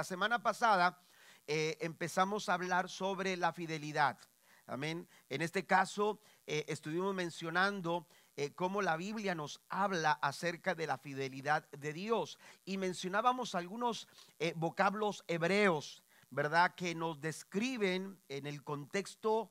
La semana pasada eh, empezamos a hablar sobre la fidelidad. Amén. En este caso eh, estuvimos mencionando eh, cómo la Biblia nos habla acerca de la fidelidad de Dios y mencionábamos algunos vocablos hebreos, ¿verdad? Que nos describen en el contexto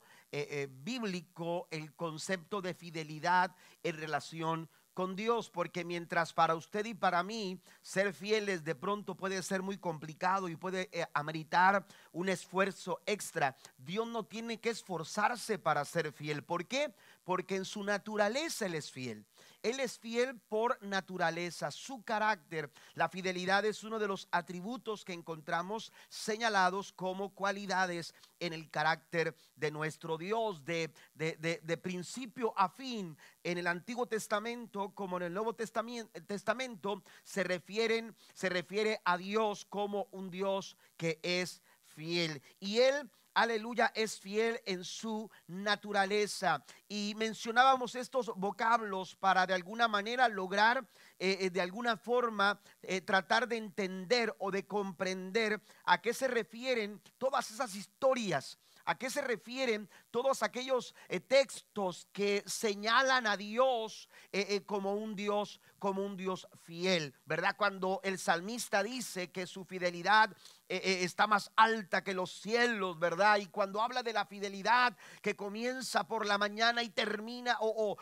bíblico el concepto de fidelidad en relación con Dios, porque mientras para usted y para mí ser fieles de pronto puede ser muy complicado y puede eh, ameritar un esfuerzo extra, Dios no tiene que esforzarse para ser fiel. ¿Por qué? Porque en su naturaleza Él es fiel. Él es fiel por naturaleza, su carácter. La fidelidad es uno de los atributos que encontramos señalados como cualidades en el carácter de nuestro Dios, de, de, principio a fin. En el Antiguo Testamento como en el Nuevo Testamento, se, refieren, se refiere a Dios como un Dios que es fiel. Y Él aleluya, es fiel en su naturaleza. Y mencionábamos estos vocablos para de alguna manera lograr, eh, eh, de alguna forma, eh, tratar de entender o de comprender a qué se refieren todas esas historias. ¿A qué se refieren todos aquellos textos que señalan a Dios como un Dios, como un Dios fiel? ¿Verdad? Cuando el salmista dice que su fidelidad eh, eh, está más alta que los cielos, ¿verdad? Y cuando habla de la fidelidad que comienza por la mañana y termina o,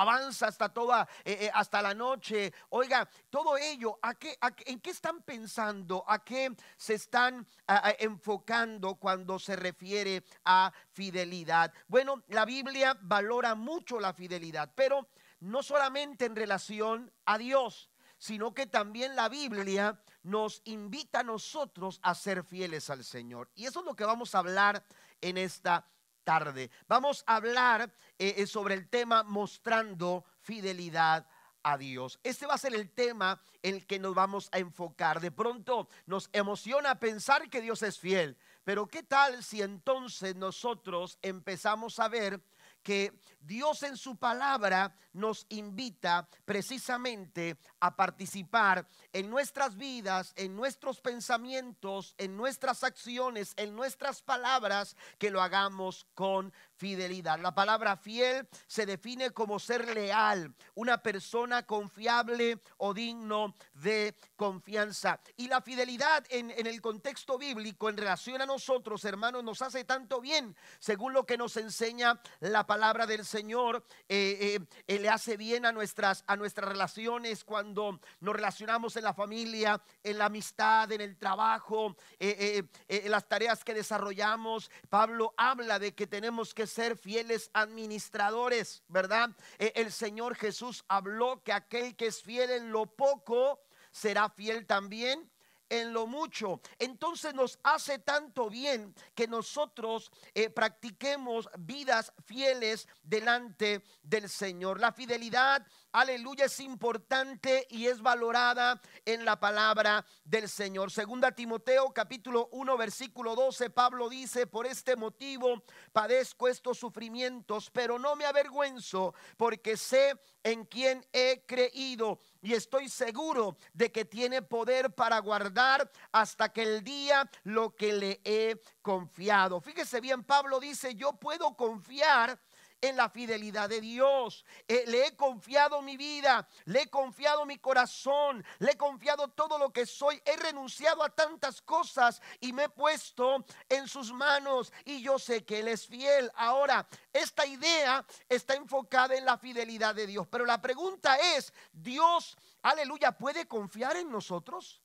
avanza hasta toda, eh, hasta la noche, oiga, todo ello, ¿a qué, ¿en qué están pensando? ¿A qué se están enfocando cuando se refiere a fidelidad? Bueno, la Biblia valora mucho la fidelidad, pero no solamente en relación a Dios, sino que también la Biblia nos invita a nosotros a ser fieles al Señor. Y eso es lo que vamos a hablar en esta tarde. Vamos a hablar eh, eh, sobre el tema mostrando fidelidad a Dios. Este va a ser el tema en el que nos vamos a enfocar. De pronto nos emociona pensar que Dios es fiel, pero ¿qué tal si entonces nosotros empezamos a ver que Dios en su palabra nos invita precisamente a participar en nuestras vidas, en nuestros pensamientos, en nuestras acciones, en nuestras palabras, que lo hagamos con fidelidad. La palabra fiel se define como ser leal, una persona confiable o digno de confianza. Y la fidelidad en, el contexto bíblico en relación a nosotros, hermanos, nos hace tanto bien, según lo que nos enseña la palabra del Señor, eh, eh, eh, le hace bien a nuestras, a nuestras relaciones cuando nos relacionamos en la familia, en la amistad, en el trabajo, en las tareas que desarrollamos. Pablo habla de que tenemos que ser fieles administradores, ¿verdad? El Señor Jesús habló que aquel que es fiel en lo poco será fiel también en lo mucho. Entonces nos hace tanto bien que nosotros eh, practiquemos vidas fieles delante del Señor. La fidelidad aleluya, es importante y es valorada en la palabra del Señor. Segunda Timoteo capítulo 1 versículo 12, Pablo dice, por este motivo padezco estos sufrimientos, pero no me avergüenzo porque sé en quién he creído y estoy seguro de que tiene poder para guardar hasta que el día lo que le he confiado. Fíjese bien, Pablo dice, yo puedo confiar en la fidelidad de Dios. Eh, le he confiado mi vida, le he confiado mi corazón, le he confiado todo lo que soy. He renunciado a tantas cosas y me he puesto en sus manos y yo sé que Él es fiel. Ahora, esta idea está enfocada en la fidelidad de Dios. Pero la pregunta es, ¿Dios, aleluya, puede confiar en nosotros?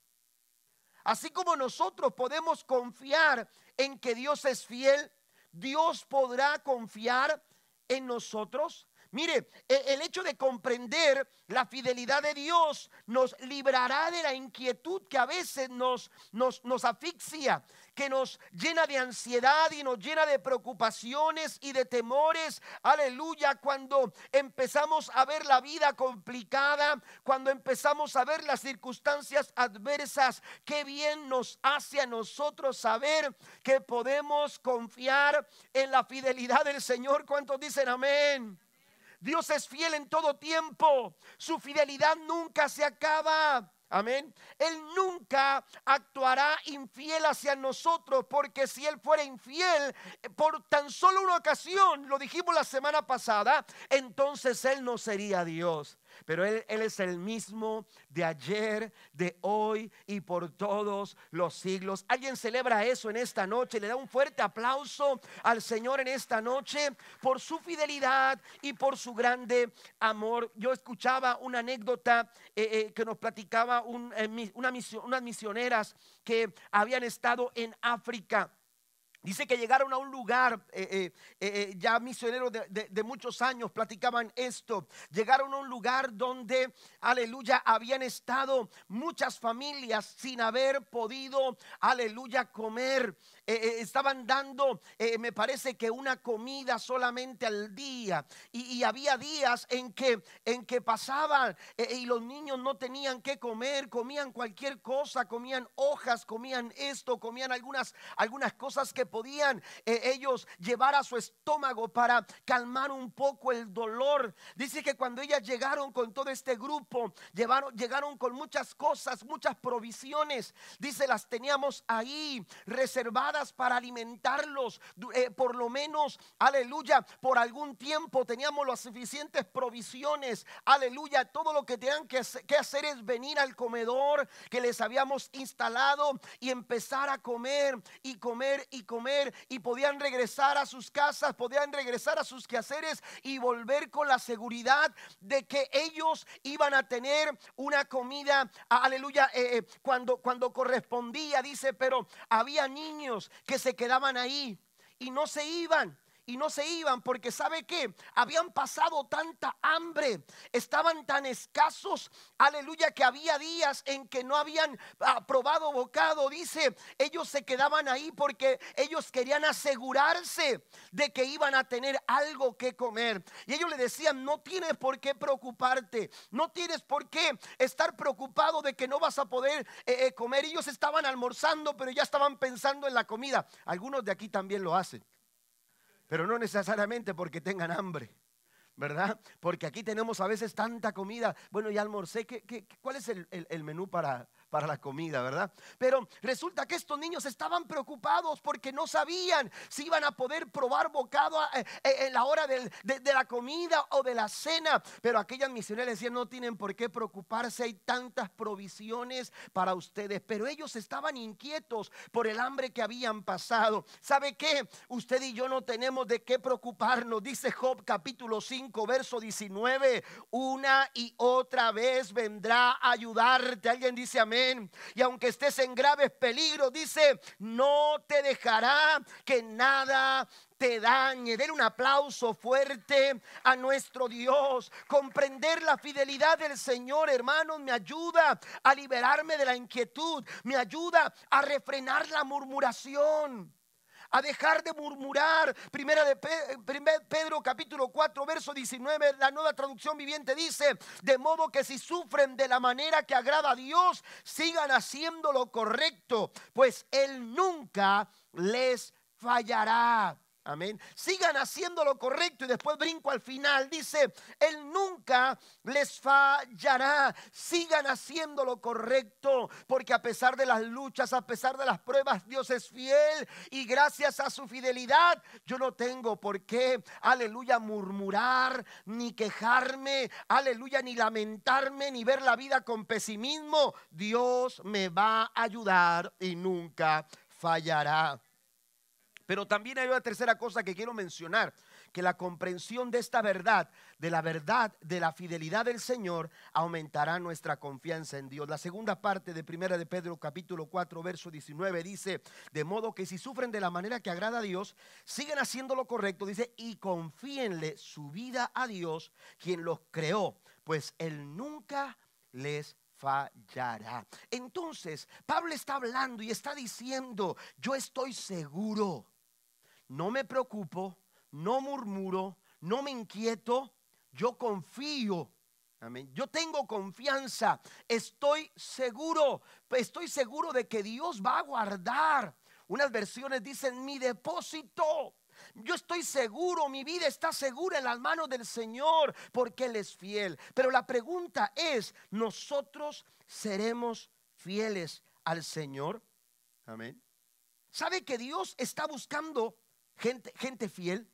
Así como nosotros podemos confiar en que Dios es fiel, Dios podrá confiar en nosotros? Mire, e, el hecho de comprender la fidelidad de Dios nos librará de la inquietud que a veces nos, nos, nos asfixia, que nos llena de ansiedad y nos llena de preocupaciones y de temores. Aleluya, cuando empezamos a ver la vida complicada, cuando empezamos a ver las circunstancias adversas, qué bien nos hace a nosotros saber que podemos confiar en la fidelidad del Señor. ¿Cuántos dicen amén? Dios es fiel en todo tiempo. Su fidelidad nunca se acaba. Amén. Él nunca actuará infiel hacia nosotros, porque si Él fuera infiel eh, por tan solo una ocasión, lo dijimos la semana pasada, entonces Él no sería Dios. Pero él, es el mismo de ayer, de hoy y por todos los siglos. ¿Alguien celebra eso en esta noche? Le da un fuerte aplauso al Señor en esta noche por su fidelidad y por su grande amor. Yo escuchaba una anécdota eh, eh, que nos platicaba eh, una unas misioneras que habían estado en África. Dice que llegaron a un lugar, eh, eh, eh, ya misioneros de, muchos años platicaban esto, llegaron a un lugar donde, aleluya, habían estado muchas familias sin haber podido, aleluya, comer. Estaban dando, me parece que una comida solamente al día. Y, había días en que, en que pasaban y los niños no tenían que comer, comían cualquier cosa, comían hojas, comían esto, comían algunas, algunas cosas que podían eh, ellos llevar a su estómago para calmar un poco el dolor. Dice que cuando ellas llegaron con todo este grupo, llevaron, llegaron con muchas cosas, muchas provisiones. Dice, las teníamos ahí reservadas para alimentarlos, eh, por lo menos, aleluya, por algún tiempo teníamos las suficientes provisiones, aleluya. Todo lo que tenían que hacer es venir al comedor que les habíamos instalado y empezar a comer y comer y comer y podían regresar a sus casas, podían regresar a sus quehaceres y volver con la seguridad de que ellos iban a tener una comida, aleluya, eh, eh, cuando, cuando correspondía, dice, pero había niños que se quedaban ahí y no se iban y no se iban porque sabe que habían pasado tanta hambre, estaban tan escasos, aleluya, que había días en que no habían ah, probado bocado, dice, ellos se quedaban ahí porque ellos querían asegurarse de que iban a tener algo que comer. Y ellos le decían, no tienes por qué preocuparte, no tienes por qué estar preocupado de que no vas a poder eh, eh, comer. Ellos estaban almorzando, pero ya estaban pensando en la comida. Algunos de aquí también lo hacen pero no necesariamente porque tengan hambre. ¿Verdad? Porque aquí tenemos a veces tanta comida. Bueno, ya almorcé. ¿Qué, cuál es el, el menú para, para la comida, ¿verdad? Pero resulta que estos niños estaban preocupados porque no sabían si iban a poder probar bocado eh, eh, en la hora de, la comida o de la cena. Pero aquellas misioneras decían, no tienen por qué preocuparse, hay tantas provisiones para ustedes. Pero ellos estaban inquietos por el hambre que habían pasado. ¿Sabe qué? Usted y yo no tenemos de qué preocuparnos. Dice Job capítulo 5, verso 19. Una y otra vez vendrá a ayudarte. Alguien dice amén. Y aunque estés en graves peligros, dice, no te dejará que nada te dañe. Den un aplauso fuerte a nuestro Dios. Comprender la fidelidad del Señor, hermanos, me ayuda a liberarme de la inquietud, me ayuda a refrenar la murmuración a dejar de murmurar. Primera de Pedro capítulo 4 verso 19, la nueva traducción viviente dice, de modo que si sufren de la manera que agrada a Dios, sigan haciendo lo correcto, pues Él nunca les fallará. Amén. Sigan haciendo lo correcto y después brinco al final. Dice, Él nunca les fallará. Sigan haciendo lo correcto porque a pesar de las luchas, a pesar de las pruebas, Dios es fiel y gracias a su fidelidad yo no tengo por qué, aleluya, murmurar, ni quejarme, aleluya, ni lamentarme, ni ver la vida con pesimismo. Dios me va a ayudar y nunca fallará. Pero también hay una tercera cosa que quiero mencionar, que la comprensión de esta verdad, de la verdad, de la fidelidad del Señor, aumentará nuestra confianza en Dios. La segunda parte de Primera de Pedro capítulo 4 verso 19 dice, de modo que si sufren de la manera que agrada a Dios, siguen haciendo lo correcto, dice, y confíenle su vida a Dios, quien los creó, pues Él nunca les fallará. Entonces, Pablo está hablando y está diciendo, yo estoy seguro no me preocupo, no murmuro, no me inquieto, yo confío. Amén. Yo tengo confianza, estoy seguro, estoy seguro de que Dios va a guardar. Unas versiones dicen mi depósito. yo estoy seguro, mi vida está segura en las manos del Señor porque Él es fiel. Pero la pregunta es, ¿nosotros seremos fieles al Señor? Amén. ¿Sabe que Dios está buscando gente, gente fiel?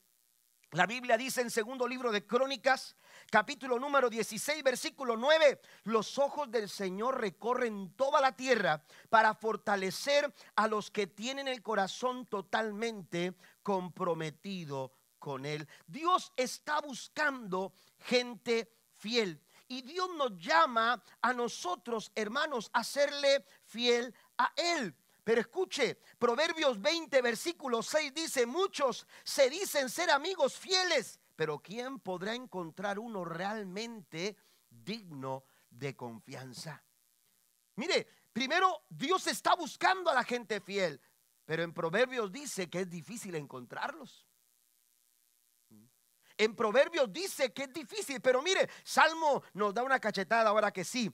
La Biblia dice en segundo libro de Crónicas, capítulo número 16, versículo 9, los ojos del Señor recorren toda la tierra para fortalecer a los que tienen el corazón totalmente comprometido con Él. Dios está buscando gente fiel. Y Dios nos llama a nosotros, hermanos, a serle fiel a Él. Pero escuche, Proverbios 20, versículo 6 dice, muchos se dicen ser amigos fieles, pero ¿quién podrá encontrar uno realmente digno de confianza? Mire, primero Dios está buscando a la gente fiel, pero en Proverbios dice que es difícil encontrarlos. En Proverbios dice que es difícil, pero mire, Salmo nos da una cachetada ahora que sí.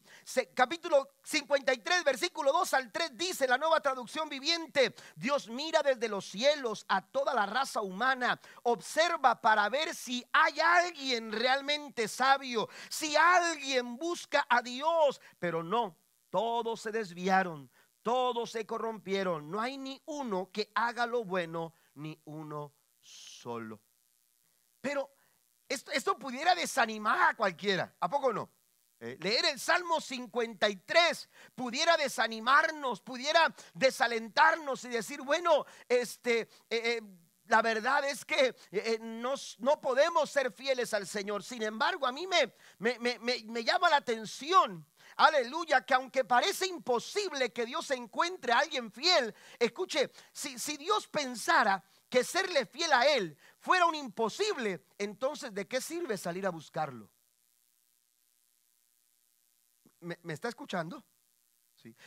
capítulo 53, versículo 2 al 3 dice la nueva traducción viviente, Dios mira desde los cielos a toda la raza humana, observa para ver si hay alguien realmente sabio, si alguien busca a Dios, pero no, todos se desviaron, todos se corrompieron, no hay ni uno que haga lo bueno, ni uno solo. Pero esto, pudiera desanimar a cualquiera, ¿a poco no? Eh, leer el Salmo 53 pudiera desanimarnos, pudiera desalentarnos y decir, bueno, este... Eh, eh, la verdad es que no, podemos ser fieles al Señor. Sin embargo, a mí me, me, llama la atención aleluya, que aunque parece imposible que Dios encuentre a alguien fiel, escuche, si, si Dios pensara que serle fiel a Él fuera un imposible, entonces ¿de qué sirve salir a buscarlo? ¿Me, está escuchando?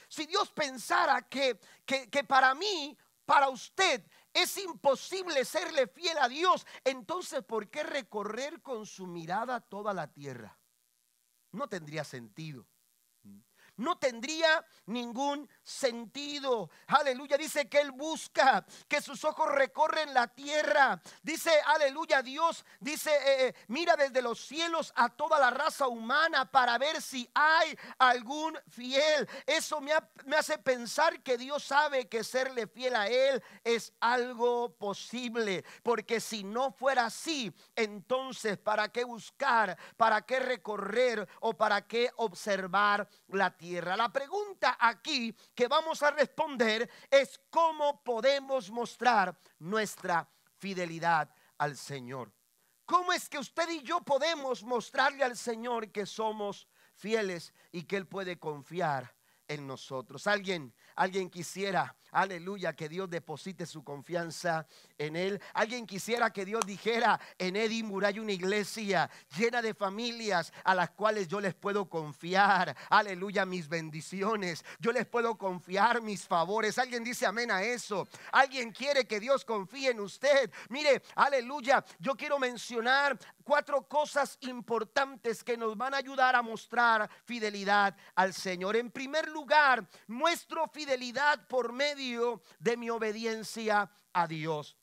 Si Dios pensara que, que, que para mí, para usted, es imposible serle fiel a Dios, entonces ¿por qué recorrer con su mirada toda la tierra? No tendría sentido no tendría ningún sentido. Aleluya, dice que Él busca, que sus ojos recorren la tierra. Dice, aleluya, Dios dice, eh, eh, mira desde los cielos a toda la raza humana para ver si hay algún fiel. Eso me, me hace pensar que Dios sabe que serle fiel a Él es algo posible. Porque si no fuera así, entonces, ¿para qué buscar? ¿Para qué recorrer? ¿O para qué observar la tierra? La pregunta aquí que vamos a responder es cómo podemos mostrar nuestra fidelidad al Señor. ¿Cómo es que usted y yo podemos mostrarle al Señor que somos fieles y que Él puede confiar en nosotros? Alguien, alguien quisiera aleluya, que Dios deposite su confianza en Él. Alguien quisiera que Dios dijera, en Edimburgo hay una iglesia llena de familias a las cuales yo les puedo confiar, aleluya, mis bendiciones. Yo les puedo confiar mis favores. Alguien dice amén a eso. Alguien quiere que Dios confíe en usted. Mire, aleluya, yo quiero mencionar cuatro cosas importantes que nos van a ayudar a mostrar fidelidad al Señor. En primer lugar, muestro fidelidad por medio de mi obediencia a Dios.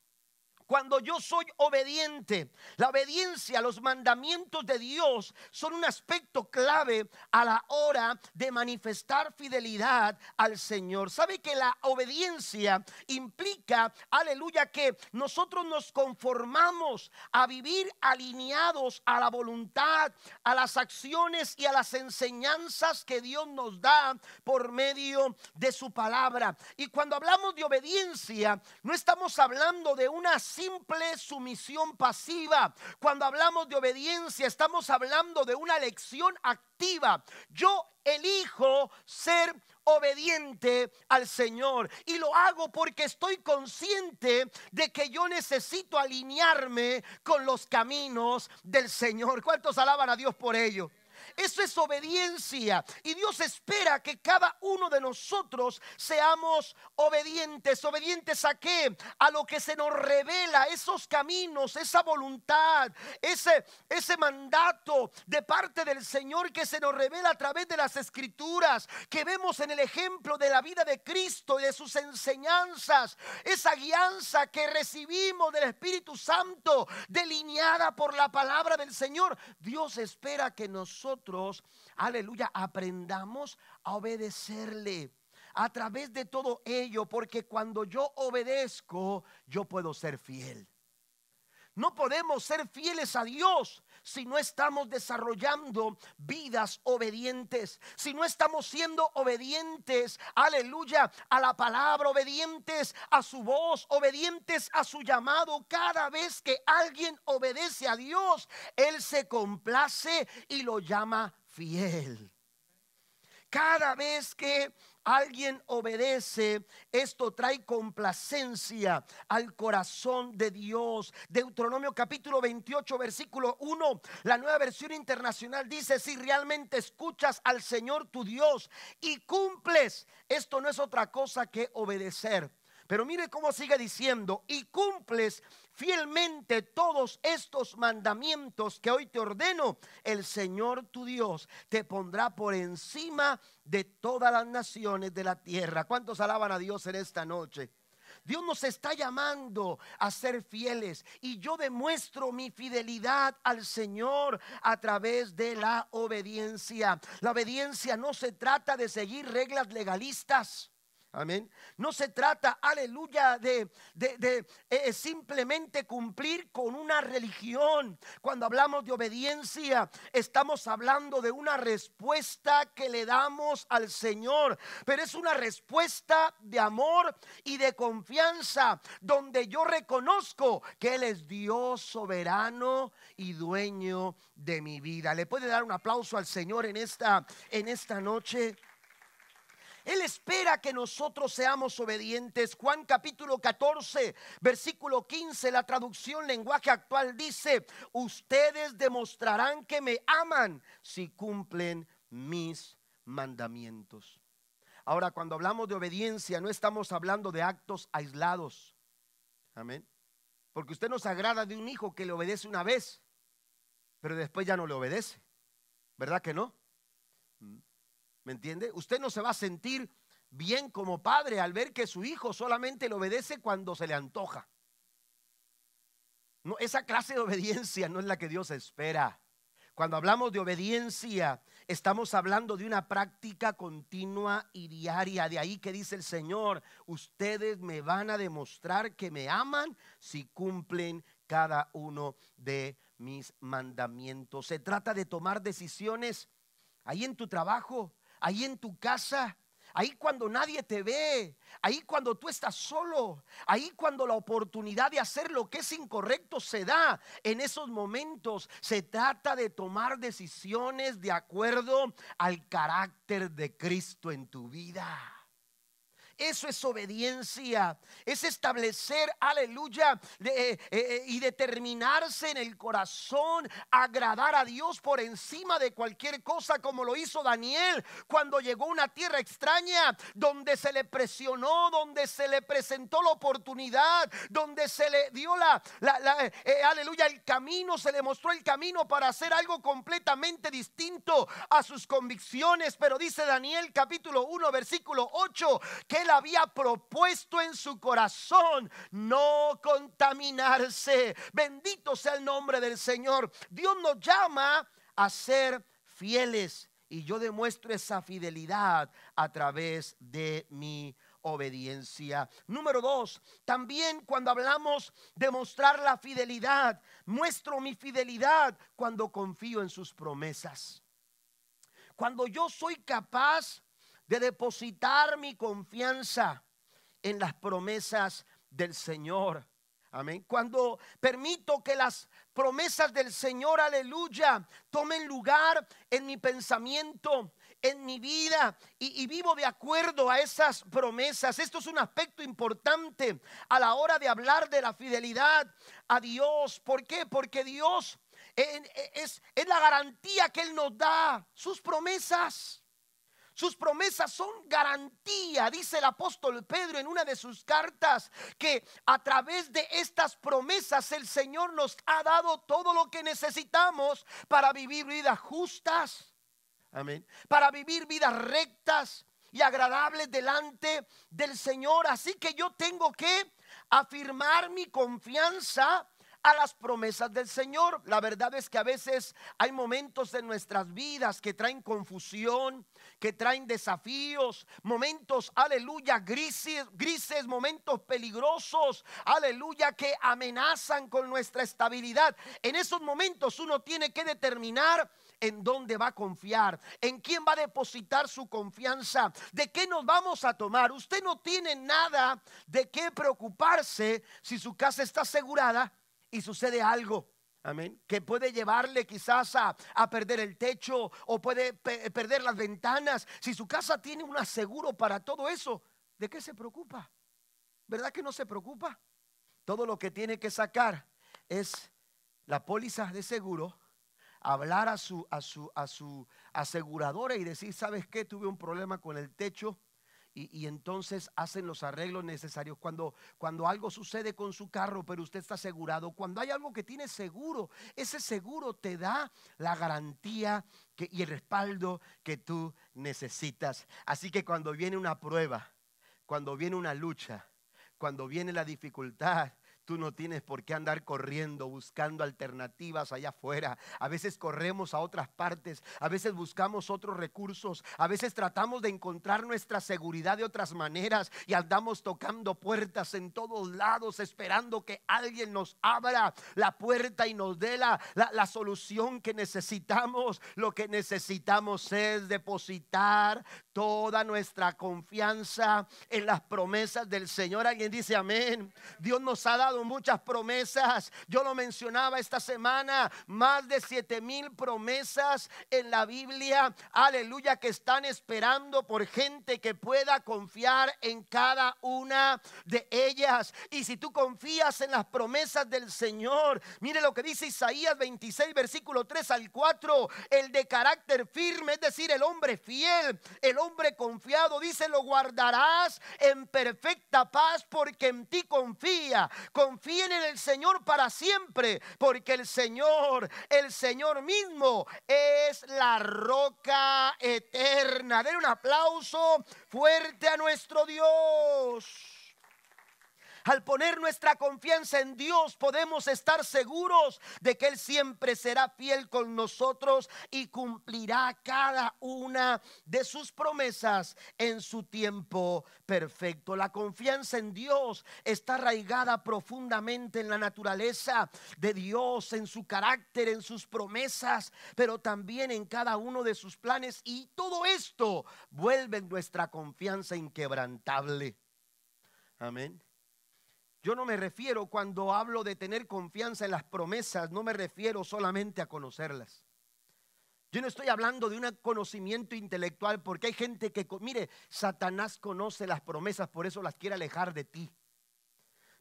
Cuando yo soy obediente, la obediencia a los mandamientos de Dios son un aspecto clave a la hora de manifestar fidelidad al Señor. ¿Sabe que la obediencia implica, aleluya, que nosotros nos conformamos a vivir alineados a la voluntad, a las acciones y a las enseñanzas que Dios nos da por medio de su palabra? Y cuando hablamos de obediencia, no estamos hablando de una simple sumisión pasiva. Cuando hablamos de obediencia, estamos hablando de una elección activa. Yo elijo ser obediente al Señor y lo hago porque estoy consciente de que yo necesito alinearme con los caminos del Señor. ¿Cuántos alaban a Dios por ello? Eso es obediencia. Y Dios espera que cada uno de nosotros seamos obedientes. ¿Obedientes a qué? A lo que se nos revela, esos caminos, esa voluntad, ese, ese mandato de parte del Señor que se nos revela a través de las escrituras, que vemos en el ejemplo de la vida de Cristo y de sus enseñanzas, esa guianza que recibimos del Espíritu Santo, delineada por la palabra del Señor. Dios espera que nosotros, aleluya, aprendamos a obedecerle a través de todo ello, porque cuando yo obedezco, yo puedo ser fiel. No podemos ser fieles a Dios si no estamos desarrollando vidas obedientes, si no estamos siendo obedientes, aleluya, a la palabra, obedientes a su voz, obedientes a su llamado. Cada vez que alguien obedece a Dios, Él se complace y lo llama fiel. Cada vez que alguien obedece, esto trae complacencia al corazón de Dios. Deuteronomio capítulo 28, versículo 1, la nueva versión internacional dice, si realmente escuchas al Señor tu Dios y cumples, esto no es otra cosa que obedecer. Pero mire cómo sigue diciendo, y cumples fielmente todos estos mandamientos que hoy te ordeno, el Señor tu Dios te pondrá por encima de todas las naciones de la tierra. ¿Cuántos alaban a Dios en esta noche? Dios nos está llamando a ser fieles y yo demuestro mi fidelidad al Señor a través de la obediencia. La obediencia no se trata de seguir reglas legalistas. Amén. No se trata, aleluya, de, de, eh, simplemente cumplir con una religión. Cuando hablamos de obediencia, estamos hablando de una respuesta que le damos al Señor. Pero es una respuesta de amor y de confianza, donde yo reconozco que Él es Dios soberano y dueño de mi vida. ¿Le puede dar un aplauso al Señor en esta, en esta noche? Él espera que nosotros seamos obedientes. Juan capítulo 14, versículo 15, la traducción lenguaje actual dice, ustedes demostrarán que me aman si cumplen mis mandamientos. Ahora, cuando hablamos de obediencia, no estamos hablando de actos aislados. Amén. Porque usted nos agrada de un hijo que le obedece una vez, pero después ya no le obedece. ¿Verdad que no? ¿Me entiende? Usted no se va a sentir bien como padre al ver que su hijo solamente le obedece cuando se le antoja. No, esa clase de obediencia no es la que Dios espera. Cuando hablamos de obediencia, estamos hablando de una práctica continua y diaria. De ahí que dice el Señor, ustedes me van a demostrar que me aman si cumplen cada uno de mis mandamientos. Se trata de tomar decisiones ahí en tu trabajo, ahí en tu casa, ahí cuando nadie te ve, ahí cuando tú estás solo, ahí cuando la oportunidad de hacer lo que es incorrecto se da. En esos momentos se trata de tomar decisiones de acuerdo al carácter de Cristo en tu vida. Eso es obediencia. Es establecer, aleluya, eh, eh, eh, y determinarse en el corazón, agradar a Dios por encima de cualquier cosa, como lo hizo Daniel cuando llegó a una tierra extraña, donde se le presionó, donde se le presentó la oportunidad, donde se le dio la, aleluya, el camino, se le mostró el camino para hacer algo completamente distinto a sus convicciones. Pero dice Daniel capítulo 1, versículo 8, que había propuesto en su corazón no contaminarse. Bendito sea el nombre del Señor. Dios nos llama a ser fieles y yo demuestro esa fidelidad a través de mi obediencia. Número dos, también cuando hablamos de mostrar la fidelidad, muestro mi fidelidad cuando confío en sus promesas. Cuando yo soy capaz de depositar mi confianza en las promesas del Señor. Amén. Cuando permito que las promesas del Señor, aleluya, tomen lugar en mi pensamiento, en mi vida y, vivo de acuerdo a esas promesas. Esto es un aspecto importante a la hora de hablar de la fidelidad a Dios. ¿Por qué? Porque Dios es, es la garantía que Él nos da, sus promesas. Sus promesas son garantía, dice el apóstol Pedro en una de sus cartas, que a través de estas promesas el Señor nos ha dado todo lo que necesitamos para vivir vidas justas. Amén. Para vivir vidas rectas y agradables delante del Señor. Así que yo tengo que afirmar mi confianza a las promesas del Señor. La verdad es que a veces hay momentos en nuestras vidas que traen confusión, que traen desafíos, momentos, aleluya, grises, grises, momentos peligrosos, aleluya, que amenazan con nuestra estabilidad. En esos momentos uno tiene que determinar en dónde va a confiar, en quién va a depositar su confianza, de qué nos vamos a tomar. Usted no tiene nada de qué preocuparse si su casa está asegurada y sucede algo. Amén. Que puede llevarle quizás a, perder el techo o puede perder las ventanas. Si su casa tiene un aseguro para todo eso, ¿de qué se preocupa? ¿Verdad que no se preocupa? Todo lo que tiene que sacar es la póliza de seguro, hablar a su, a su, a su aseguradora y decir, ¿sabes qué? Tuve un problema con el techo y, entonces hacen los arreglos necesarios. Cuando, cuando algo sucede con su carro, pero usted está asegurado, cuando hay algo que tiene seguro, ese seguro te da la garantía y el respaldo que tú necesitas. Así que cuando viene una prueba, cuando viene una lucha, cuando viene la dificultad, Tú no tienes por qué andar corriendo, buscando alternativas allá afuera. A veces corremos a otras partes, a veces buscamos otros recursos, a veces tratamos de encontrar nuestra seguridad de otras maneras y andamos tocando puertas en todos lados esperando que alguien nos abra la puerta y nos dé la, la, solución que necesitamos. Lo que necesitamos es depositar toda nuestra confianza en las promesas del Señor. Alguien dice amén. Dios nos ha dado muchas promesas. Yo lo mencionaba esta semana, más de siete mil promesas en la Biblia. Aleluya, que están esperando por gente que pueda confiar en cada una de ellas. Y si tú confías en las promesas del Señor, mire lo que dice Isaías 26, versículo 3 al 4, el de carácter firme, es decir, el hombre fiel, el hombre confiado, dice, lo guardarás en perfecta paz porque en ti confía confíen en el Señor para siempre, porque el Señor, el Señor mismo es la roca eterna. Den un aplauso fuerte a nuestro Dios. Al poner nuestra confianza en Dios podemos estar seguros de que Él siempre será fiel con nosotros y cumplirá cada una de sus promesas en su tiempo perfecto. La confianza en Dios está arraigada profundamente en la naturaleza de Dios, en su carácter, en sus promesas, pero también en cada uno de sus planes y todo esto vuelve nuestra confianza inquebrantable. Amén. Yo no me refiero cuando hablo de tener confianza en las promesas, no me refiero solamente a conocerlas. Yo no estoy hablando de un conocimiento intelectual porque hay gente que, mire, Satanás conoce las promesas, por eso las quiere alejar de ti.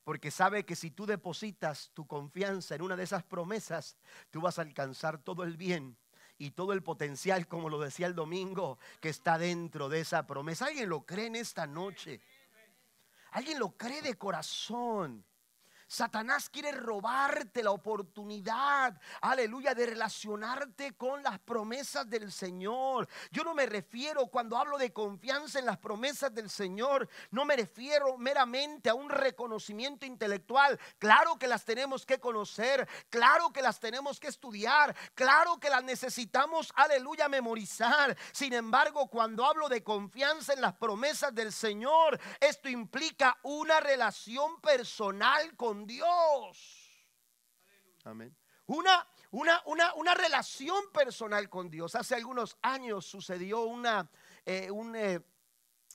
Porque sabe que si tú depositas tu confianza en una de esas promesas, tú vas a alcanzar todo el bien y todo el potencial, como lo decía el domingo, que está dentro de esa promesa. ¿Alguien lo cree en esta noche? Alguien lo cree de corazón. Satanás quiere robarte la oportunidad, aleluya, de relacionarte con las promesas del Señor. Yo no me refiero, cuando hablo de confianza en las promesas del Señor, no me refiero meramente a un reconocimiento intelectual. Claro que las tenemos que conocer, claro que las tenemos que estudiar, claro que las necesitamos, aleluya, memorizar. Sin embargo, cuando hablo de confianza en las promesas del Señor, esto implica una relación personal con Dios. Amén. Una, una, una, una, relación personal con Dios. Hace algunos años sucedió una, eh, eh,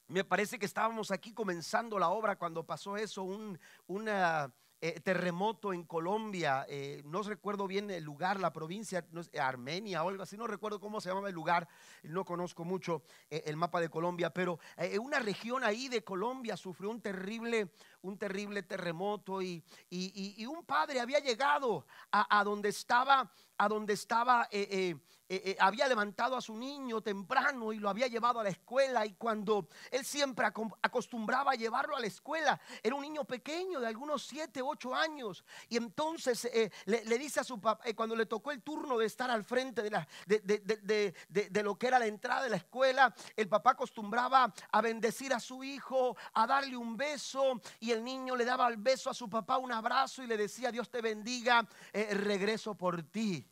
me parece que estábamos aquí comenzando la obra cuando pasó eso, un, eh, terremoto en Colombia, no recuerdo bien el lugar, la provincia, no Armenia o algo así, no recuerdo cómo se llamaba el lugar, no conozco mucho el mapa de Colombia, pero una región ahí de Colombia sufrió un terrible, un terrible terremoto y, y, un padre había llegado a, donde estaba a donde estaba, eh, eh, eh, había levantado a su niño temprano y lo había llevado a la escuela y cuando él siempre acostumbraba a llevarlo a la escuela, era un niño pequeño de algunos 7, 8 años. Y entonces le, dice a su papá, cuando le tocó el turno de estar al frente de, la, de, de lo que era la entrada de la escuela, el papá acostumbraba a bendecir a su hijo, a darle un beso y el niño le daba el beso a su papá, un abrazo y le decía, Dios te bendiga, regreso por ti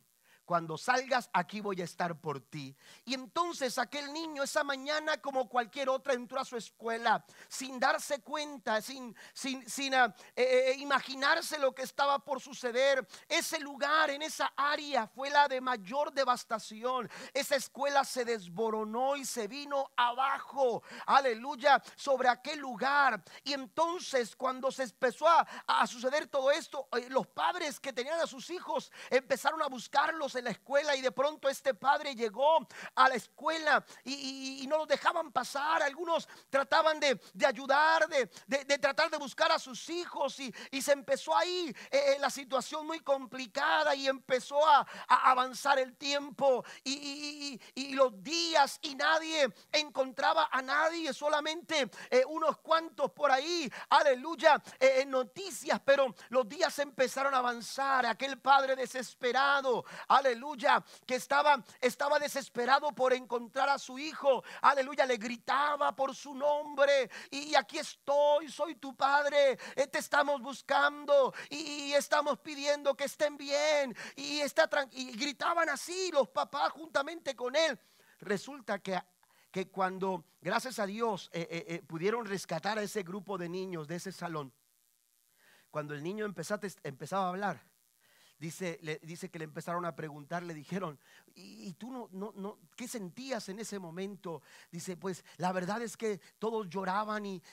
cuando salgas aquí voy a estar por ti. Y entonces aquel niño esa mañana como cualquier otra entró a su escuela sin darse cuenta, sin, sin, sin ah, eh, eh, imaginarse lo que estaba por suceder. Ese lugar en esa área fue la de mayor devastación. Esa escuela se desboronó y se vino abajo, aleluya, sobre aquel lugar. Y entonces cuando se empezó a, a suceder todo esto, eh, los padres que tenían a sus hijos empezaron a buscarlos la escuela y de pronto este padre llegó a la escuela y, no los dejaban pasar. Algunos trataban de, ayudar, de, tratar de buscar a sus hijos y, se empezó ahí eh, eh, la situación muy complicada y empezó a, avanzar el tiempo y, los días y nadie encontraba a nadie, solamente eh, unos cuantos por ahí, aleluya, en noticias, pero los días empezaron a avanzar. Aquel padre desesperado, aleluya aleluya, que estaba, estaba desesperado por encontrar a su hijo, aleluya, le gritaba por su nombre. Y aquí estoy, soy tu padre, eh, te estamos buscando. Y, estamos pidiendo que estén bien. Y, está y gritaban así los papás juntamente con él. Resulta que que cuando, gracias a Dios, eh, eh, pudieron rescatar a ese grupo de niños de ese salón, cuando el niño empezaba a hablar, Dice, le, dice que le empezaron a preguntar, le dijeron, ¿y, tú no, no, no, qué sentías en ese momento? Dice, pues la verdad es que todos lloraban y,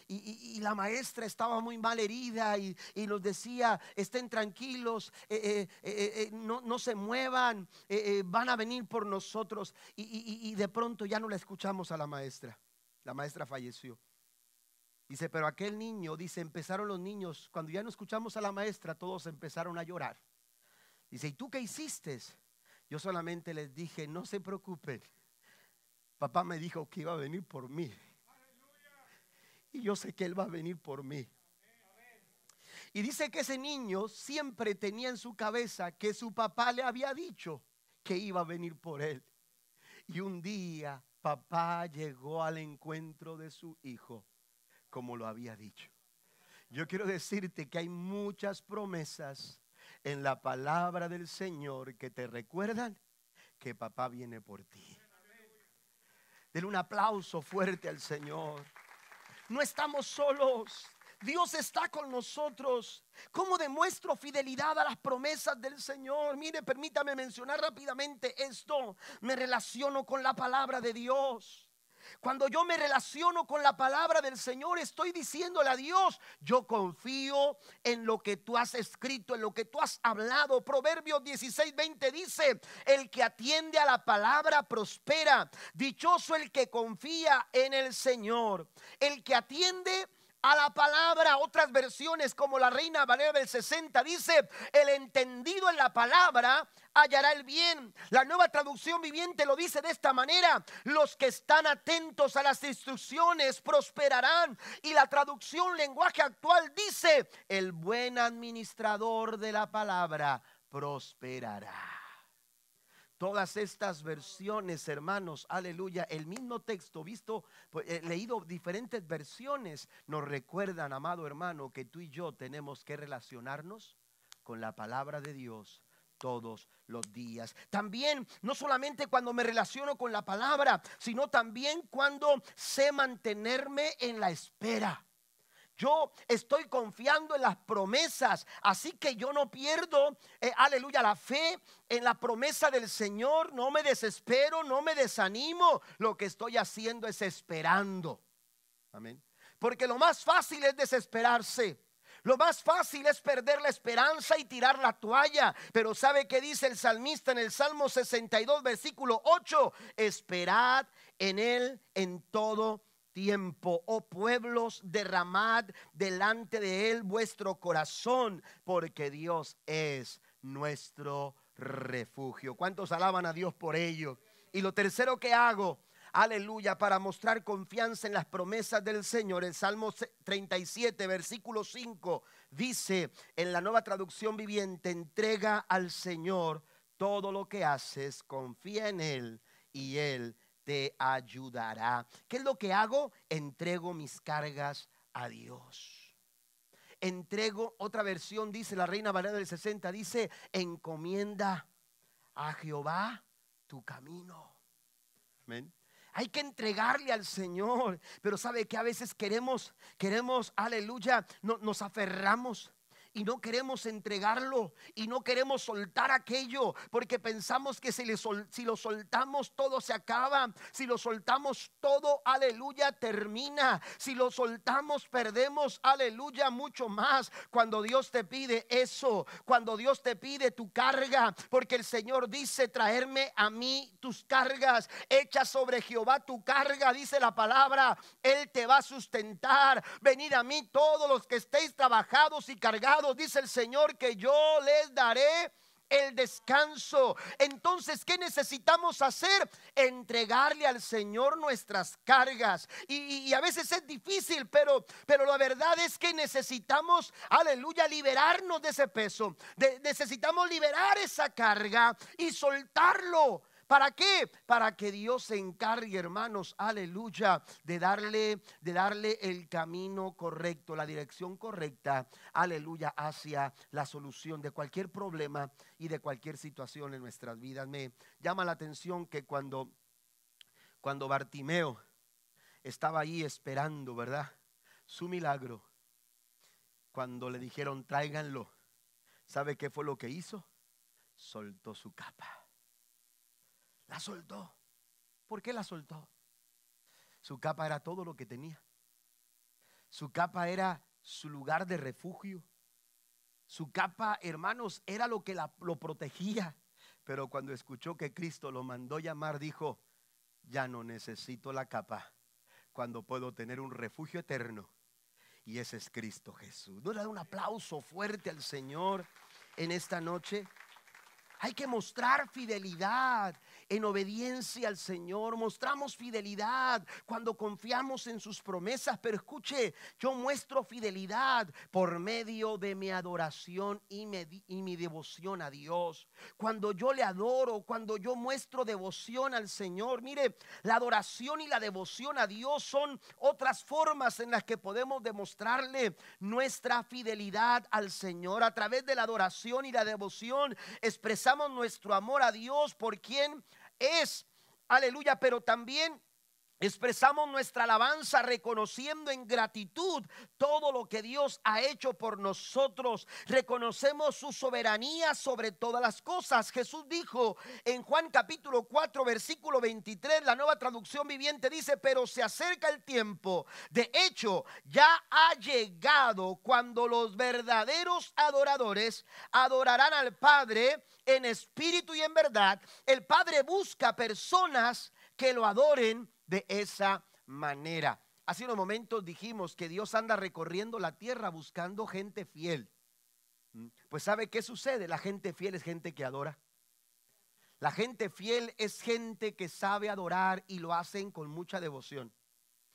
la maestra estaba muy mal herida y, nos decía, estén tranquilos, eh, eh, eh, no, no, se muevan, van a venir por nosotros. y de pronto ya no la escuchamos a la maestra. La maestra falleció. Dice, pero aquel niño, dice, empezaron los niños, cuando ya no escuchamos a la maestra, todos empezaron a llorar. Dice, ¿y tú qué hiciste? Yo solamente les dije, no se preocupen. Papá me dijo que iba a venir por mí. Y yo sé que Él va a venir por mí. Y dice que ese niño siempre tenía en su cabeza que su papá le había dicho que iba a venir por él. Y un día papá llegó al encuentro de su hijo como lo había dicho. Yo quiero decirte que hay muchas promesas en la palabra del Señor que te recuerdan que papá viene por ti. Denle un aplauso fuerte al Señor. No estamos solos. Dios está con nosotros. ¿Cómo demuestro fidelidad a las promesas del Señor? Mire, permítame mencionar rápidamente esto. Me relaciono con la palabra de Dios. Cuando yo me relaciono con la palabra del Señor, estoy diciéndole a Dios, yo confío en lo que tú has escrito, en lo que tú has hablado. Proverbios 16, 20 dice, el que atiende a la palabra prospera. Dichoso el que confía en el Señor. El que atiende a la palabra. Otras versiones como la Reina Valera del 60 dice, el entendido en la palabra hallará el bien. La nueva traducción viviente lo dice de esta manera, los que están atentos a las instrucciones prosperarán. Y la traducción lenguaje actual dice, el buen administrador de la palabra prosperará. Todas estas versiones, hermanos, aleluya, el mismo texto, visto, pues, eh, leído diferentes versiones, nos recuerdan, amado hermano, que tú y yo tenemos que relacionarnos con la palabra de Dios todos los días. También, no solamente cuando me relaciono con la palabra, sino también cuando sé mantenerme en la espera. Yo estoy confiando en las promesas, así que yo no pierdo, eh, aleluya, la fe en la promesa del Señor. No me desespero, no me desanimo. Lo que estoy haciendo es esperando. Amén. Porque lo más fácil es desesperarse. Lo más fácil es perder la esperanza y tirar la toalla. Pero ¿sabe qué dice el salmista en el Salmo 62, versículo 8? Esperad en él en todo tiempo, oh pueblos, derramad delante de él vuestro corazón, porque Dios es nuestro refugio. ¿Cuántos alaban a Dios por ello? Y lo tercero que hago, aleluya, para mostrar confianza en las promesas del Señor, el Salmo 37, versículo 5, dice en la nueva traducción viviente, entrega al Señor todo lo que haces, confía en Él y Él te ayudará. ¿Qué es lo que hago? Entrego mis cargas a Dios entrego, otra versión dice, la Reina Valera del 60 dice, encomienda a Jehová tu camino. Amén. Hay que entregarle al Señor, pero sabe que a veces queremos, queremos, aleluya, no, nos aferramos y no queremos entregarlo y no queremos soltar aquello porque pensamos que si, si lo soltamos todo se acaba, si lo soltamos todo, aleluya, termina, si lo soltamos perdemos, aleluya, mucho más. Cuando Dios te pide eso, cuando Dios te pide tu carga, porque el Señor dice traerme a mí tus cargas, echa sobre Jehová tu carga, dice la palabra, Él te va a sustentar, venid a mí todos los que estéis trabajados y cargados dice el Señor, que yo les daré el descanso. Entonces, ¿qué necesitamos hacer? Entregarle al Señor nuestras cargas. Y, a veces es difícil, pero, pero la verdad es que necesitamos, aleluya, liberarnos de ese peso. necesitamos liberar esa carga y soltarlo. ¿Para qué? Para que Dios se encargue, hermanos, aleluya, de darle, de darle el camino correcto, la dirección correcta, aleluya, hacia la solución de cualquier problema y de cualquier situación en nuestras vidas. Me llama la atención que cuando, cuando Bartimeo estaba ahí esperando, ¿verdad? Su milagro, cuando le dijeron tráiganlo, ¿sabe qué fue lo que hizo? Soltó su capa la soltó. ¿Por qué la soltó? Su capa era todo lo que tenía. Su capa era su lugar de refugio. Su capa, hermanos, era lo que lo protegía. Pero cuando escuchó que Cristo lo mandó llamar, dijo, ya no necesito la capa cuando puedo tener un refugio eterno. Y ese es Cristo Jesús. ¿No le da un aplauso fuerte al Señor en esta noche? Hay que mostrar fidelidad en obediencia al Señor. Mostramos fidelidad cuando confiamos en sus promesas. Pero escuche, yo muestro fidelidad por medio de mi adoración y, mi devoción a Dios. Cuando yo le adoro, cuando yo muestro devoción al Señor. Mire, la adoración y la devoción a Dios son otras formas en las que podemos demostrarle nuestra fidelidad al Señor. A través de la adoración y la devoción nuestro amor a Dios por quien es, aleluya, pero también Expresamos nuestra alabanza reconociendo en gratitud todo lo que Dios ha hecho por nosotros. Reconocemos su soberanía sobre todas las cosas. Jesús dijo en Juan capítulo 4 versículo 23, la nueva traducción viviente dice, pero se acerca el tiempo. De hecho, ya ha llegado cuando los verdaderos adoradores adorarán al Padre en espíritu y en verdad. El Padre busca personas que lo adoren de esa manera. Hace unos momentos dijimos que Dios anda recorriendo la tierra buscando gente fiel. ¿Mm? Pues ¿sabe qué sucede? La gente fiel es gente que adora. La gente fiel es gente que sabe adorar y lo hacen con mucha devoción.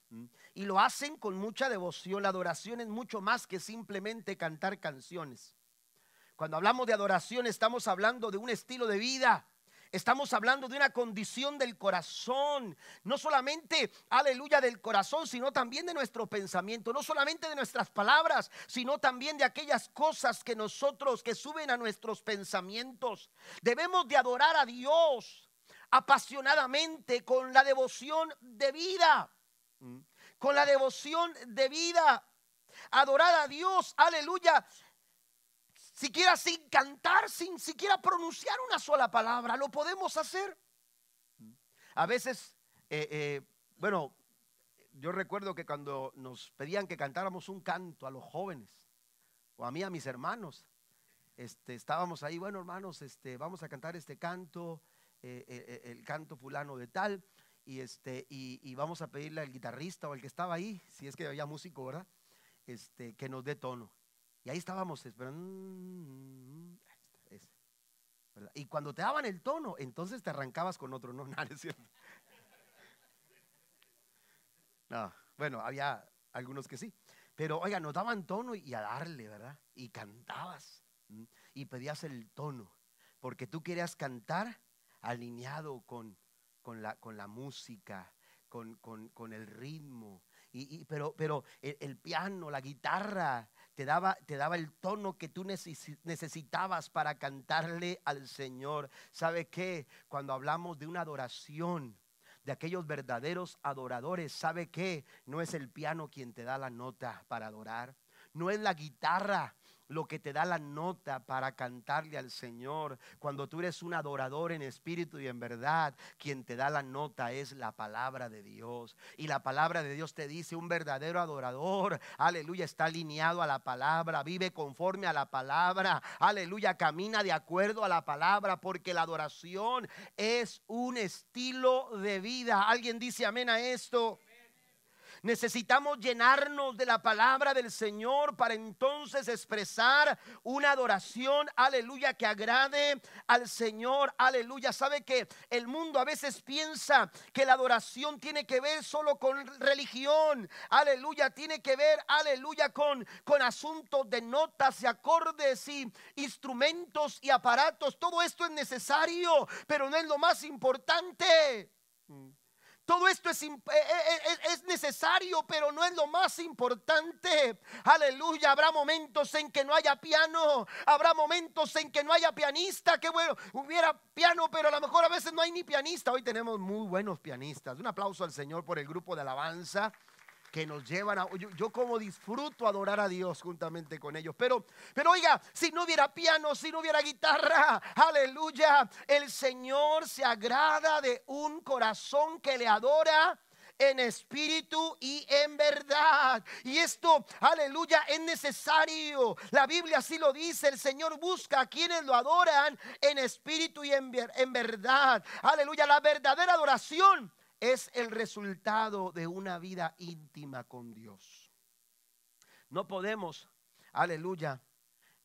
¿Mm? Y lo hacen con mucha devoción. La adoración es mucho más que simplemente cantar canciones. Cuando hablamos de adoración estamos hablando de un estilo de vida. Estamos hablando de una condición del corazón, no solamente, aleluya, del corazón, sino también de nuestro pensamiento, no solamente de nuestras palabras, sino también de aquellas cosas que nosotros, que suben a nuestros pensamientos. Debemos de adorar a Dios apasionadamente con la devoción de vida, con la devoción de vida. Adorar a Dios, aleluya, siquiera sin cantar, sin siquiera pronunciar una sola palabra. ¿Lo podemos hacer? A veces, eh, eh, bueno, yo recuerdo que cuando nos pedían que cantáramos un canto a los jóvenes, o a mí, a mis hermanos, este, estábamos ahí, bueno hermanos, este, vamos a cantar este canto, eh, el canto fulano de tal, y, este, y, vamos a pedirle al guitarrista o al que estaba ahí, si es que había músico, ¿verdad? Este, que nos dé tono. Y ahí estábamos esperando. Y cuando te daban el tono, entonces te arrancabas con otro, no, nada, es cierto. No, bueno, había algunos que sí. Pero oiga, nos daban tono y a darle, ¿verdad? Y cantabas. Y pedías el tono. Porque tú querías cantar alineado con, con, la, con la música, con, con, el ritmo. Y, pero pero el, piano, la guitarra, te daba, te daba el tono que tú necesitabas para cantarle al Señor. ¿Sabe qué? Cuando hablamos de una adoración, de aquellos verdaderos adoradores, ¿sabe qué? No es el piano quien te da la nota para adorar, no es la guitarra lo que te da la nota para cantarle al Señor. Cuando tú eres un adorador en espíritu y en verdad, quien te da la nota es la palabra de Dios. Y la palabra de Dios te dice, un verdadero adorador, aleluya, está alineado a la palabra, vive conforme a la palabra, aleluya, camina de acuerdo a la palabra, porque la adoración es un estilo de vida. ¿Alguien dice amén a esto? Necesitamos llenarnos de la palabra del Señor para entonces expresar una adoración, aleluya, que agrade al Señor, aleluya. ¿Sabe que el mundo a veces piensa que la adoración tiene que ver solo con religión? Aleluya, tiene que ver, aleluya, con, con asuntos de notas y acordes y instrumentos y aparatos. Todo esto es necesario, pero no es lo más importante. Todo esto es, eh, eh, eh, es, necesario, pero no es lo más importante. Aleluya, habrá momentos en que no haya piano, habrá momentos en que no haya pianista. Qué bueno, hubiera piano, pero a lo mejor a veces no hay ni pianista. Hoy tenemos muy buenos pianistas. Un aplauso al Señor por el grupo de alabanza que nos llevan a... Yo, como disfruto adorar a Dios juntamente con ellos. Pero, pero oiga, si no hubiera piano, si no hubiera guitarra, aleluya, el Señor se agrada de un corazón que le adora en espíritu y en verdad. Y esto, aleluya, es necesario. La Biblia así lo dice. El Señor busca a quienes lo adoran en espíritu y en, en verdad. Aleluya, la verdadera adoración es el resultado de una vida íntima con Dios. No podemos, aleluya,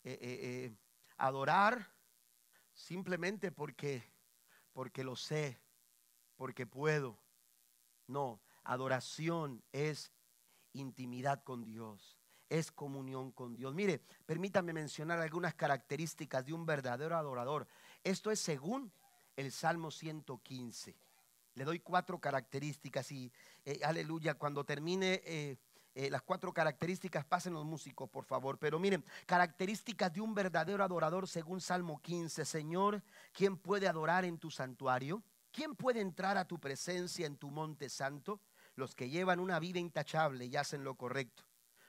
eh, eh, eh, adorar simplemente porque, porque lo sé, porque puedo. No, adoración es intimidad con Dios, es comunión con Dios. Mire, permítame mencionar algunas características de un verdadero adorador. Esto es según el Salmo 115. Le doy cuatro características y eh, aleluya, cuando termine eh, eh, las cuatro características, pasen los músicos, por favor. Pero miren, características de un verdadero adorador según Salmo 15. Señor, ¿quién puede adorar en tu santuario? ¿Quién puede entrar a tu presencia en tu monte santo? Los que llevan una vida intachable y hacen lo correcto.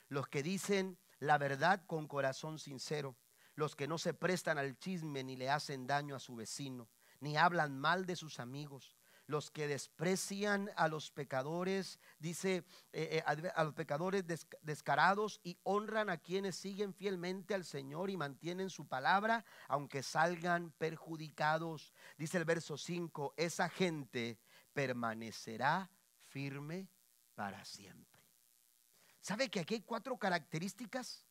Los que dicen la verdad con corazón sincero. Los que no se prestan al chisme ni le hacen daño a su vecino, ni hablan mal de sus amigos los que desprecian a los pecadores, dice eh, eh, a los pecadores descarados y honran a quienes siguen fielmente al Señor y mantienen su palabra, aunque salgan perjudicados. Dice el verso 5, esa gente permanecerá firme para siempre. ¿Sabe que aquí hay cuatro características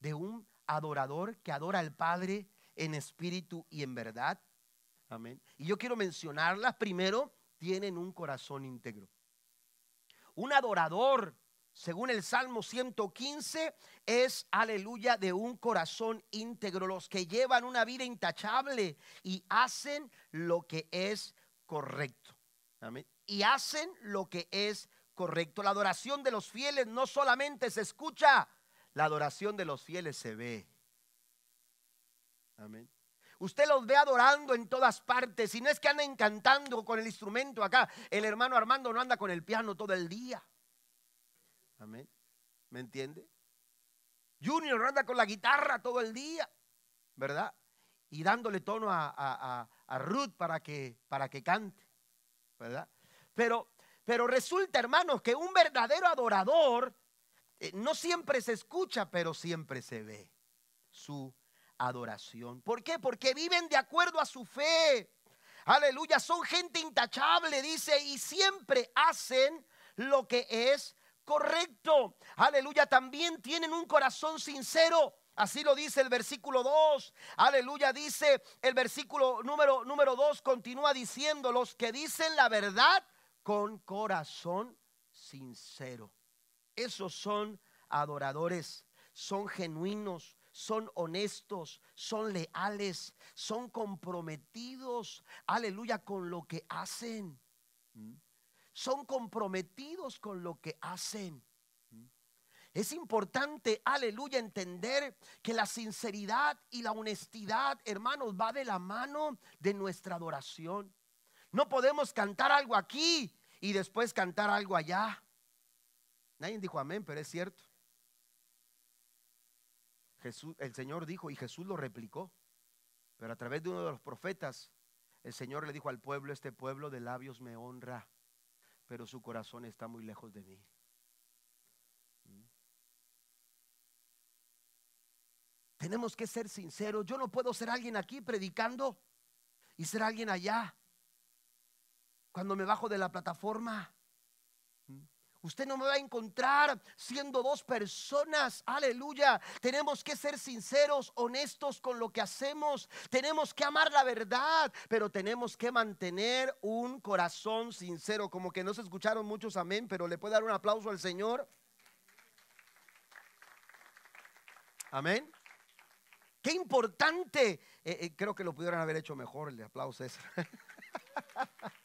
de un adorador que adora al Padre en espíritu y en verdad? Amén. Y yo quiero mencionarlas. Primero, tienen un corazón íntegro. Un adorador, según el Salmo 115, es, aleluya, de un corazón íntegro. Los que llevan una vida intachable y hacen lo que es correcto. Amén. Y hacen lo que es correcto. La adoración de los fieles no solamente se escucha, la adoración de los fieles se ve. Amén. Usted los ve adorando en todas partes. Y no es que anden cantando con el instrumento acá. El hermano Armando no anda con el piano todo el día. Amén. ¿Me entiende? Junior anda con la guitarra todo el día. ¿Verdad? Y dándole tono a, Ruth para que, para que cante. ¿Verdad? Pero, pero resulta, hermanos, que un verdadero adorador eh, no siempre se escucha, pero siempre se ve su adoración. ¿Por qué? Porque viven de acuerdo a su fe. Aleluya, son gente intachable, dice, y siempre hacen lo que es correcto. Aleluya, también tienen un corazón sincero. Así lo dice el versículo 2. Aleluya, dice el versículo número número 2 continúa diciendo los que dicen la verdad con corazón sincero. Esos son adoradores, son genuinos, son honestos, son leales, son comprometidos, aleluya, con lo que hacen. ¿Mm? Son comprometidos con lo que hacen. ¿Mm? Es importante, aleluya, entender que la sinceridad y la honestidad, hermanos, va de la mano de nuestra adoración. No podemos cantar algo aquí y después cantar algo allá. Nadie dijo amén, pero es cierto. El Señor dijo y Jesús lo replicó. Pero a través de uno de los profetas, el Señor le dijo al pueblo, este pueblo de labios me honra, pero su corazón está muy lejos de mí. ¿Mm? Tenemos que ser sinceros. Yo no puedo ser alguien aquí predicando y ser alguien allá. Cuando me bajo de la plataforma, Usted no me va a encontrar siendo dos personas. Aleluya. Tenemos que ser sinceros, honestos con lo que hacemos. Tenemos que amar la verdad, pero tenemos que mantener un corazón sincero. Como que no se escucharon muchos amén, pero le puede dar un aplauso al Señor. Amén. Qué importante. Eh, eh, creo que lo pudieran haber hecho mejor el aplauso ese.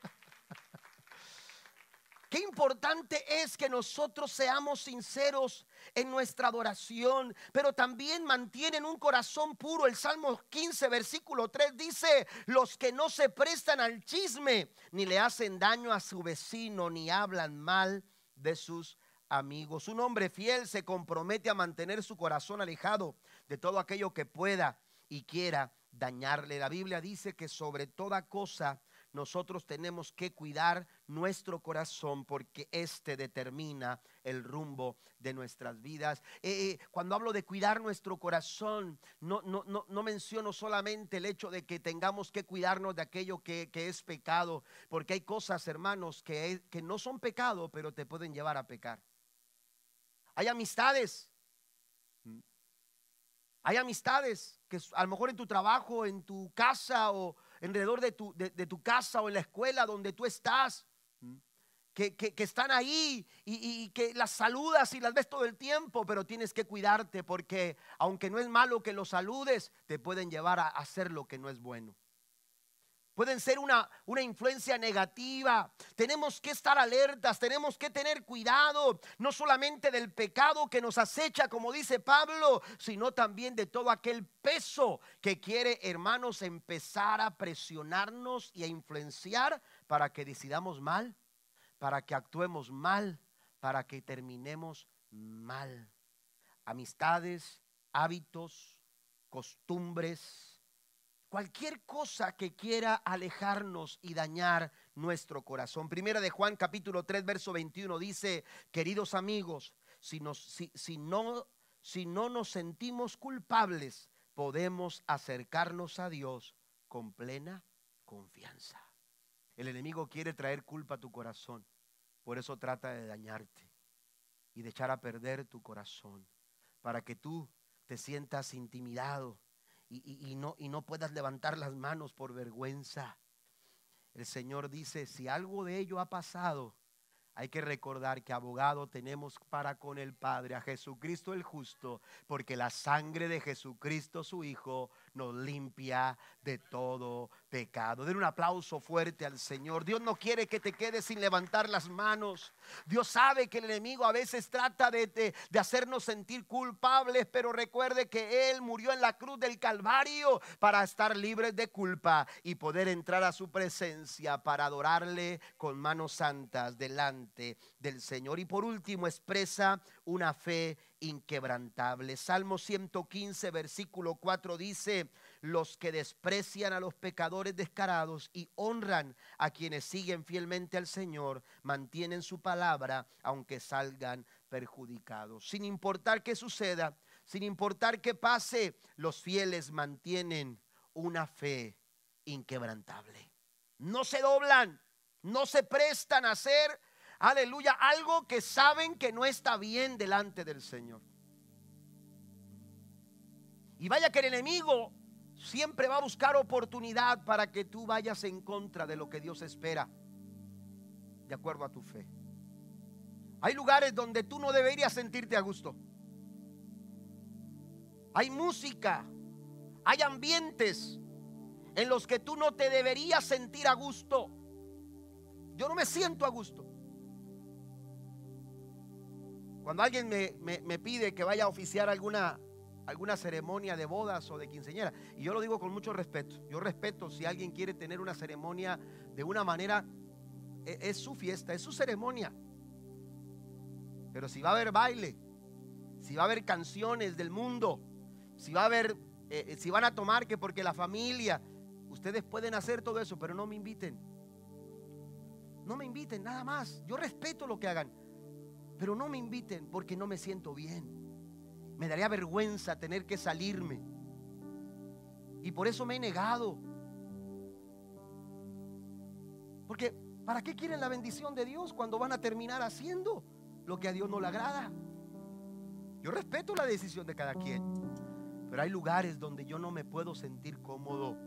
Qué importante es que nosotros seamos sinceros en nuestra adoración, pero también mantienen un corazón puro. El Salmo 15, versículo 3 dice, los que no se prestan al chisme, ni le hacen daño a su vecino, ni hablan mal de sus amigos. Un hombre fiel se compromete a mantener su corazón alejado de todo aquello que pueda y quiera dañarle. La Biblia dice que sobre toda cosa nosotros tenemos que cuidar nuestro corazón porque este determina el rumbo de nuestras vidas. Eh, eh, cuando hablo de cuidar nuestro corazón, no, no, no, menciono solamente el hecho de que tengamos que cuidarnos de aquello que, es pecado, porque hay cosas, hermanos, que, que no son pecado, pero te pueden llevar a pecar. Hay amistades. Hay amistades que a lo mejor en tu trabajo, en tu casa o, alrededor de tu, de, tu casa o en la escuela donde tú estás, que, que, están ahí y, y, que las saludas y las ves todo el tiempo, pero tienes que cuidarte porque aunque no es malo que los saludes, te pueden llevar a hacer lo que no es bueno pueden ser una, una, influencia negativa. Tenemos que estar alertas, tenemos que tener cuidado, no solamente del pecado que nos acecha, como dice Pablo, sino también de todo aquel peso que quiere, hermanos, empezar a presionarnos y a influenciar para que decidamos mal, para que actuemos mal, para que terminemos mal. Amistades, hábitos, costumbres cualquier cosa que quiera alejarnos y dañar nuestro corazón. Primera de Juan capítulo 3 verso 21 dice, queridos amigos, si, si, no, si no nos sentimos culpables, podemos acercarnos a Dios con plena confianza. El enemigo quiere traer culpa a tu corazón, por eso trata de dañarte y de echar a perder tu corazón, para que tú te sientas intimidado, y, no, y no puedas levantar las manos por vergüenza. El Señor dice, si algo de ello ha pasado, hay que recordar que abogado tenemos para con el Padre, a Jesucristo el justo, porque la sangre de Jesucristo su Hijo nos limpia de todo pecado. Den un aplauso fuerte al Señor. Dios no quiere que te quedes sin levantar las manos. Dios sabe que el enemigo a veces trata de, de, hacernos sentir culpables, pero recuerde que Él murió en la cruz del Calvario para estar libres de culpa y poder entrar a su presencia para adorarle con manos santas delante del Señor. Y por último expresa una fe inquebrantable. Salmo 115, versículo 4 dice, los que desprecian a los pecadores descarados y honran a quienes siguen fielmente al Señor, mantienen su palabra aunque salgan perjudicados. Sin importar qué suceda, sin importar qué pase, los fieles mantienen una fe inquebrantable. No se doblan, no se prestan a hacer aleluya, algo que saben que no está bien delante del Señor. Y vaya que el enemigo siempre va a buscar oportunidad para que tú vayas en contra de lo que Dios espera, de acuerdo a tu fe. Hay lugares donde tú no deberías sentirte a gusto. Hay música, hay ambientes en los que tú no te deberías sentir a gusto. Yo no me siento a gusto. Cuando alguien me, pide que vaya a oficiar alguna, alguna ceremonia de bodas o de quinceañera, y yo lo digo con mucho respeto, yo respeto si alguien quiere tener una ceremonia de una manera, es, es su fiesta, es su ceremonia. Pero si va a haber baile, si va a haber canciones del mundo, si va a haber, eh, eh, si van a tomar que porque la familia, ustedes pueden hacer todo eso, pero no me inviten. No me inviten, nada más. Yo respeto lo que hagan. Pero no me inviten porque no me siento bien. Me daría vergüenza tener que salirme. Y por eso me he negado. Porque ¿para qué quieren la bendición de Dios cuando van a terminar haciendo lo que a Dios no le agrada? Yo respeto la decisión de cada quien. Pero hay lugares donde yo no me puedo sentir cómodo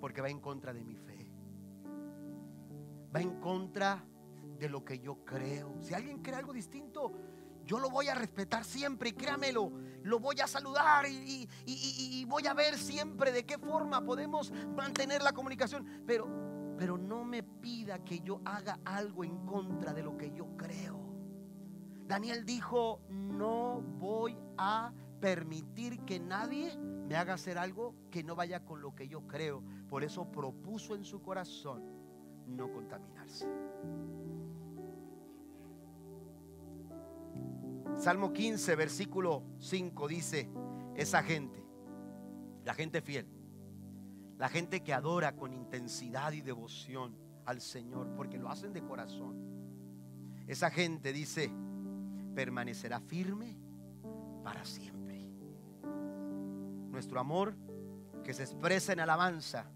porque va en contra de mi fe. Va en contra de lo que yo creo. Si alguien cree algo distinto, yo lo voy a respetar siempre y créamelo, lo voy a saludar y, voy a ver siempre de qué forma podemos mantener la comunicación. Pero, pero no me pida que yo haga algo en contra de lo que yo creo. Daniel dijo, no voy a permitir que nadie me haga hacer algo que no vaya con lo que yo creo. Por eso propuso en su corazón no contaminarse. Salmo 15, versículo 5 dice, esa gente, la gente fiel, la gente que adora con intensidad y devoción al Señor, porque lo hacen de corazón. Esa gente dice, permanecerá firme para siempre. Nuestro amor que se expresa en alabanza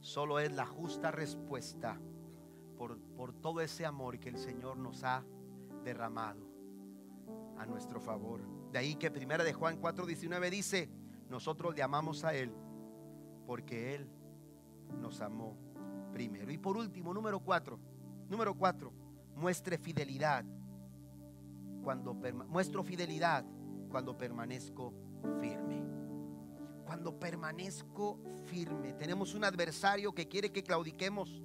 solo es la justa respuesta por, por todo ese amor que el Señor nos ha derramado a nuestro favor. De ahí que primera de Juan 4:19 dice, nosotros le amamos a Él porque Él nos amó primero. Y por último, número 4, número 4, muestre fidelidad cuando muestro fidelidad cuando permanezco firme. Cuando permanezco firme. Tenemos un adversario que quiere que claudiquemos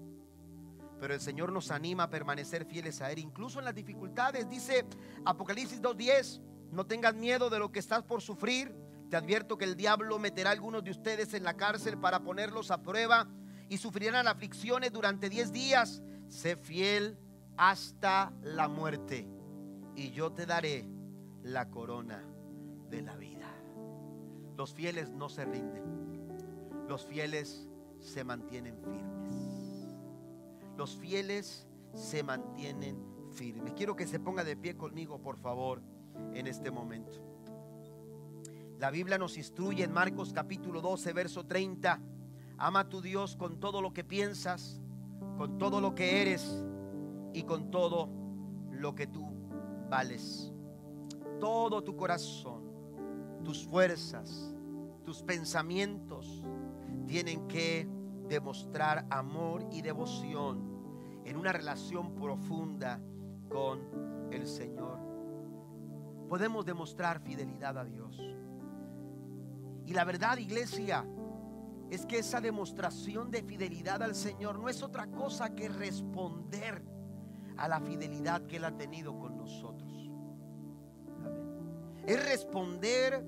pero el Señor nos anima a permanecer fieles a Él, incluso en las dificultades. Dice Apocalipsis 2.10, no tengas miedo de lo que estás por sufrir. Te advierto que el diablo meterá a algunos de ustedes en la cárcel para ponerlos a prueba y sufrirán aflicciones durante 10 días. Sé fiel hasta la muerte y yo te daré la corona de la vida. Los fieles no se rinden. Los fieles se mantienen firmes los fieles se mantienen firmes. Quiero que se ponga de pie conmigo, por favor, en este momento. La Biblia nos instruye en Marcos capítulo 12, verso 30. Ama a tu Dios con todo lo que piensas, con todo lo que eres y con todo lo que tú vales. Todo tu corazón, tus fuerzas, tus pensamientos tienen que demostrar amor y devoción en una relación profunda con el Señor. Podemos demostrar fidelidad a Dios. Y la verdad, iglesia, es que esa demostración de fidelidad al Señor no es otra cosa que responder a la fidelidad que Él ha tenido con nosotros. Es responder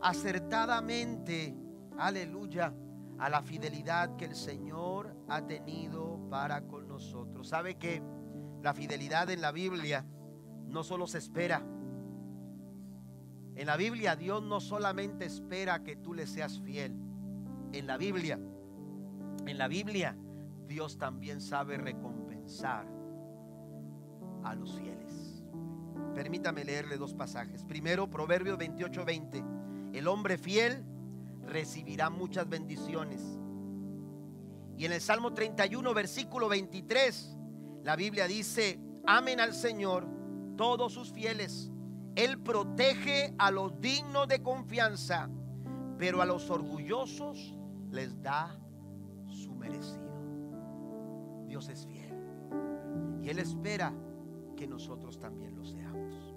acertadamente, aleluya, a la fidelidad que el Señor ha tenido para con nosotros. ¿Sabe que la fidelidad en la Biblia no solo se espera? En la Biblia Dios no solamente espera que tú le seas fiel. En la Biblia, en la Biblia Dios también sabe recompensar a los fieles. Permítame leerle dos pasajes. Primero, Proverbios 28:20. El hombre fiel recibirá muchas bendiciones. Y en el Salmo 31, versículo 23, la Biblia dice, amen al Señor todos sus fieles Él protege a los dignos de confianza, pero a los orgullosos les da su merecido. Dios es fiel. Y Él espera que nosotros también lo seamos.